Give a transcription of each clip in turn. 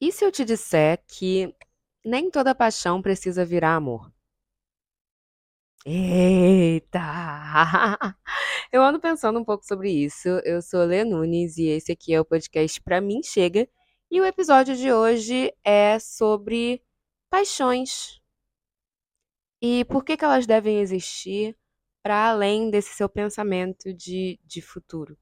E se eu te disser que nem toda paixão precisa virar amor? Eita! Eu ando pensando um pouco sobre isso. Eu sou Lê Nunes e esse aqui é o podcast Pra Mim Chega. E o episódio de hoje é sobre paixões. E por que, que elas devem existir para além desse seu pensamento de, de futuro.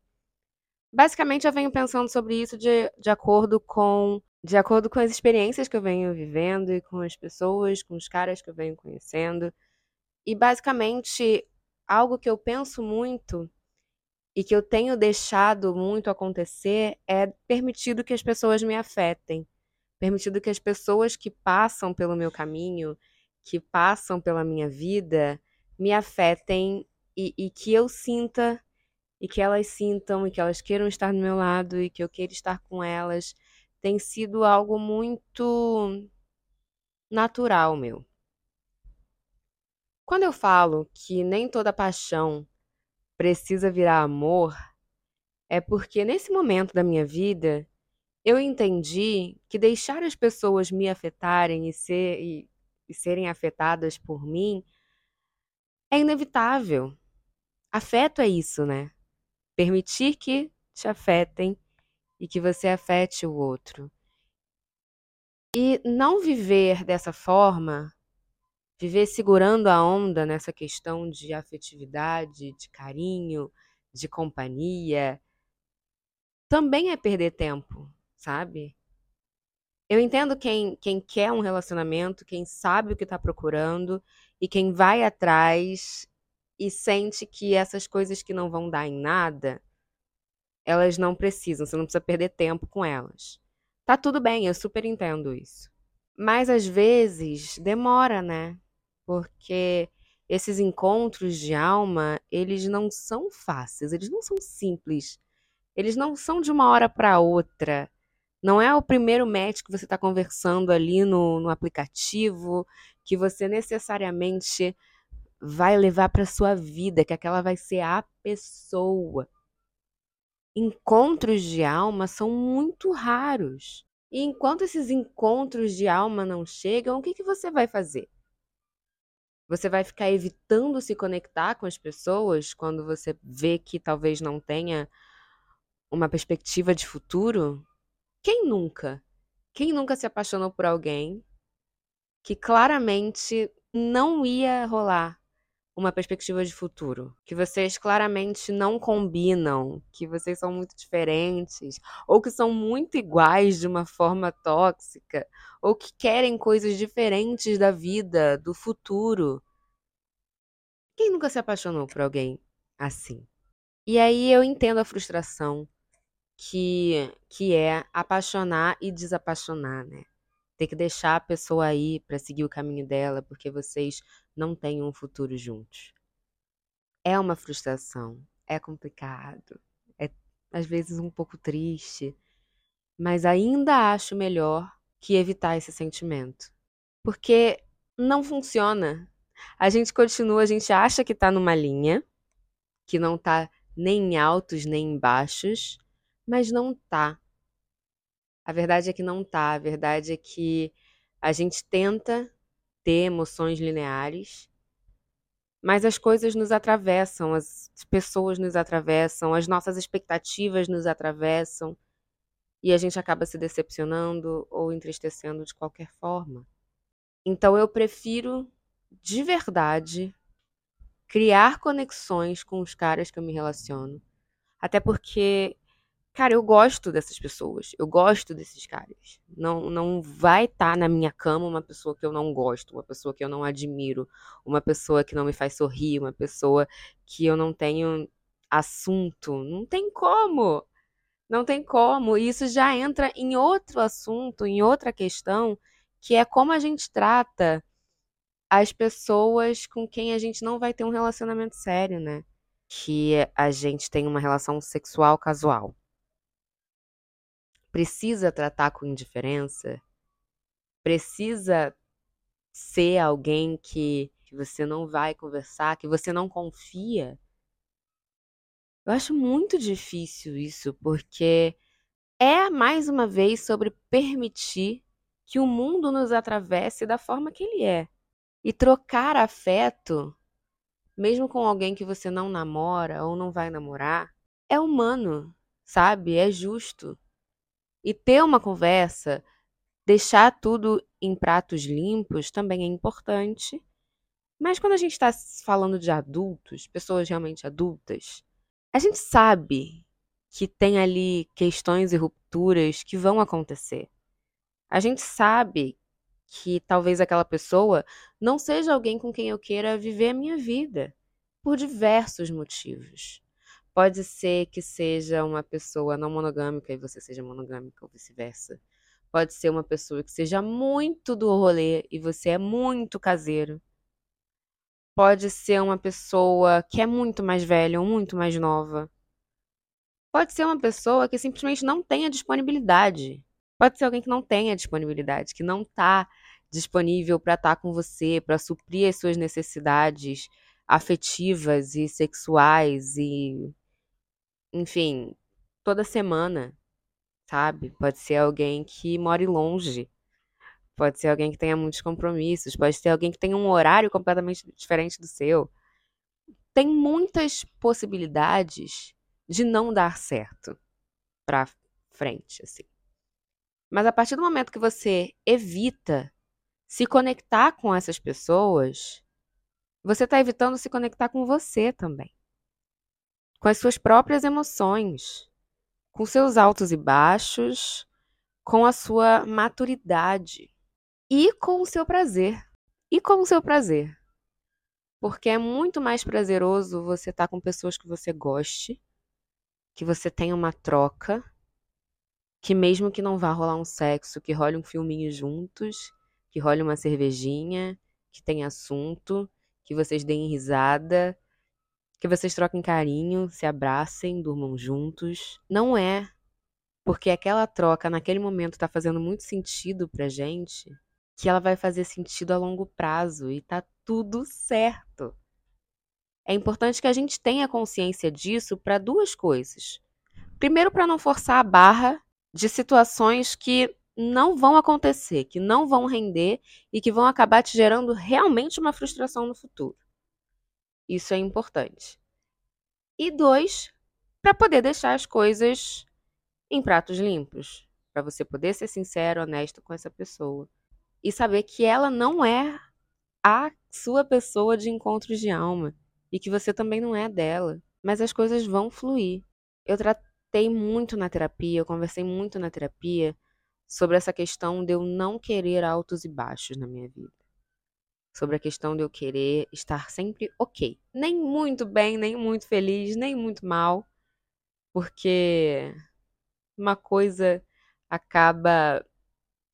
Basicamente, eu venho pensando sobre isso de, de acordo com de acordo com as experiências que eu venho vivendo e com as pessoas, com os caras que eu venho conhecendo. E basicamente, algo que eu penso muito e que eu tenho deixado muito acontecer é permitido que as pessoas me afetem. Permitido que as pessoas que passam pelo meu caminho, que passam pela minha vida, me afetem e, e que eu sinta e que elas sintam e que elas queiram estar do meu lado e que eu queira estar com elas tem sido algo muito natural meu. Quando eu falo que nem toda paixão precisa virar amor, é porque nesse momento da minha vida eu entendi que deixar as pessoas me afetarem e, ser, e, e serem afetadas por mim é inevitável. Afeto é isso, né? Permitir que te afetem e que você afete o outro. E não viver dessa forma, viver segurando a onda nessa questão de afetividade, de carinho, de companhia, também é perder tempo, sabe? Eu entendo quem, quem quer um relacionamento, quem sabe o que está procurando e quem vai atrás e sente que essas coisas que não vão dar em nada, elas não precisam, você não precisa perder tempo com elas. Tá tudo bem, eu super entendo isso. Mas às vezes demora, né? Porque esses encontros de alma, eles não são fáceis, eles não são simples. Eles não são de uma hora para outra. Não é o primeiro match que você está conversando ali no, no aplicativo que você necessariamente vai levar para sua vida, que aquela vai ser a pessoa. Encontros de alma são muito raros. E enquanto esses encontros de alma não chegam, o que, que você vai fazer? Você vai ficar evitando se conectar com as pessoas quando você vê que talvez não tenha uma perspectiva de futuro? Quem nunca? Quem nunca se apaixonou por alguém que claramente não ia rolar uma perspectiva de futuro, que vocês claramente não combinam, que vocês são muito diferentes, ou que são muito iguais de uma forma tóxica, ou que querem coisas diferentes da vida, do futuro. Quem nunca se apaixonou por alguém assim? E aí eu entendo a frustração que, que é apaixonar e desapaixonar, né? Ter que deixar a pessoa aí para seguir o caminho dela porque vocês não têm um futuro juntos. É uma frustração, é complicado, é às vezes um pouco triste, mas ainda acho melhor que evitar esse sentimento. Porque não funciona. A gente continua, a gente acha que tá numa linha, que não tá nem em altos nem em baixos, mas não tá. A verdade é que não tá. A verdade é que a gente tenta ter emoções lineares, mas as coisas nos atravessam, as pessoas nos atravessam, as nossas expectativas nos atravessam e a gente acaba se decepcionando ou entristecendo de qualquer forma. Então eu prefiro de verdade criar conexões com os caras que eu me relaciono. Até porque Cara, eu gosto dessas pessoas. Eu gosto desses caras. Não, não vai estar tá na minha cama uma pessoa que eu não gosto, uma pessoa que eu não admiro, uma pessoa que não me faz sorrir, uma pessoa que eu não tenho assunto. Não tem como. Não tem como. E isso já entra em outro assunto, em outra questão, que é como a gente trata as pessoas com quem a gente não vai ter um relacionamento sério, né? Que a gente tem uma relação sexual casual precisa tratar com indiferença, precisa ser alguém que, que você não vai conversar, que você não confia. Eu acho muito difícil isso, porque é mais uma vez sobre permitir que o mundo nos atravesse da forma que ele é. E trocar afeto, mesmo com alguém que você não namora ou não vai namorar, é humano, sabe? É justo. E ter uma conversa, deixar tudo em pratos limpos também é importante. Mas quando a gente está falando de adultos, pessoas realmente adultas, a gente sabe que tem ali questões e rupturas que vão acontecer. A gente sabe que talvez aquela pessoa não seja alguém com quem eu queira viver a minha vida, por diversos motivos. Pode ser que seja uma pessoa não monogâmica e você seja monogâmica, ou vice-versa. Pode ser uma pessoa que seja muito do rolê e você é muito caseiro. Pode ser uma pessoa que é muito mais velha ou muito mais nova. Pode ser uma pessoa que simplesmente não tenha disponibilidade. Pode ser alguém que não tenha disponibilidade, que não está disponível para estar tá com você, para suprir as suas necessidades afetivas e sexuais e enfim, toda semana, sabe? Pode ser alguém que more longe. Pode ser alguém que tenha muitos compromissos, pode ser alguém que tenha um horário completamente diferente do seu. Tem muitas possibilidades de não dar certo para frente, assim. Mas a partir do momento que você evita se conectar com essas pessoas, você está evitando se conectar com você também. Com as suas próprias emoções, com seus altos e baixos, com a sua maturidade e com o seu prazer. E com o seu prazer. Porque é muito mais prazeroso você estar tá com pessoas que você goste que você tenha uma troca, que mesmo que não vá rolar um sexo, que role um filminho juntos, que role uma cervejinha, que tenha assunto, que vocês deem risada, que vocês troquem carinho, se abracem, durmam juntos. Não é porque aquela troca naquele momento está fazendo muito sentido pra gente, que ela vai fazer sentido a longo prazo e tá tudo certo. É importante que a gente tenha consciência disso para duas coisas. Primeiro, para não forçar a barra de situações que não vão acontecer, que não vão render e que vão acabar te gerando realmente uma frustração no futuro. Isso é importante. E dois, para poder deixar as coisas em pratos limpos, para você poder ser sincero, honesto com essa pessoa e saber que ela não é a sua pessoa de encontros de alma e que você também não é dela. Mas as coisas vão fluir. Eu tratei muito na terapia, eu conversei muito na terapia sobre essa questão de eu não querer altos e baixos na minha vida. Sobre a questão de eu querer estar sempre ok. Nem muito bem, nem muito feliz, nem muito mal. Porque uma coisa acaba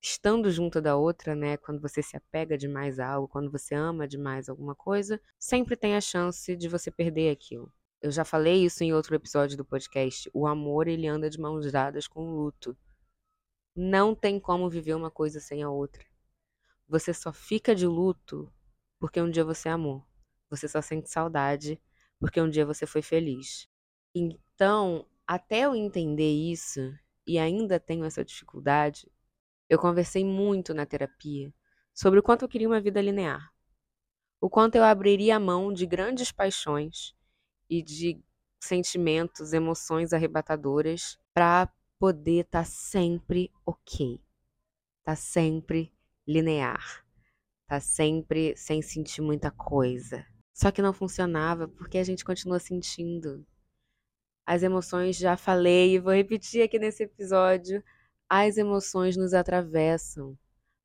estando junto da outra, né? Quando você se apega demais a algo, quando você ama demais alguma coisa, sempre tem a chance de você perder aquilo. Eu já falei isso em outro episódio do podcast. O amor, ele anda de mãos dadas com o luto. Não tem como viver uma coisa sem a outra. Você só fica de luto porque um dia você amou. Você só sente saudade porque um dia você foi feliz. Então, até eu entender isso, e ainda tenho essa dificuldade, eu conversei muito na terapia sobre o quanto eu queria uma vida linear. O quanto eu abriria a mão de grandes paixões e de sentimentos, emoções arrebatadoras para poder estar tá sempre ok. Tá sempre linear. Tá sempre sem sentir muita coisa. Só que não funcionava porque a gente continua sentindo. As emoções, já falei e vou repetir aqui nesse episódio, as emoções nos atravessam,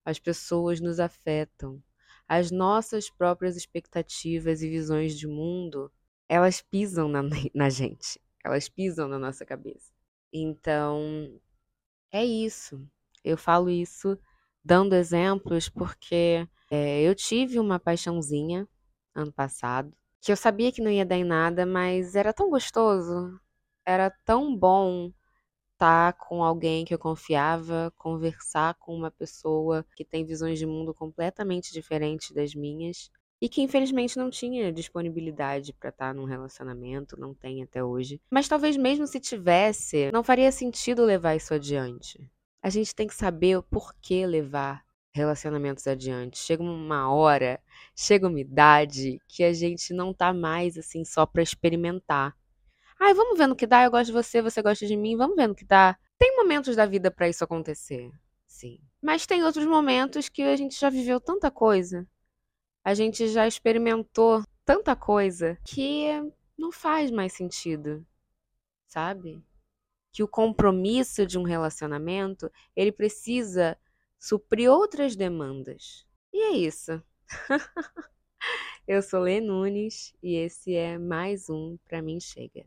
as pessoas nos afetam, as nossas próprias expectativas e visões de mundo, elas pisam na, na gente, elas pisam na nossa cabeça. Então, é isso. Eu falo isso dando exemplos porque é, eu tive uma paixãozinha ano passado, que eu sabia que não ia dar em nada, mas era tão gostoso, era tão bom estar com alguém que eu confiava, conversar com uma pessoa que tem visões de mundo completamente diferentes das minhas. e que infelizmente não tinha disponibilidade para estar num relacionamento, não tem até hoje. Mas talvez mesmo se tivesse, não faria sentido levar isso adiante. A gente tem que saber o porquê levar relacionamentos adiante. Chega uma hora, chega uma idade que a gente não tá mais assim só para experimentar. Ai, vamos ver no que dá, eu gosto de você, você gosta de mim, vamos ver no que dá. Tem momentos da vida para isso acontecer, sim. Mas tem outros momentos que a gente já viveu tanta coisa, a gente já experimentou tanta coisa que não faz mais sentido, sabe? Que o compromisso de um relacionamento, ele precisa suprir outras demandas. E é isso. Eu sou Lê Nunes e esse é mais um Pra Mim Chega.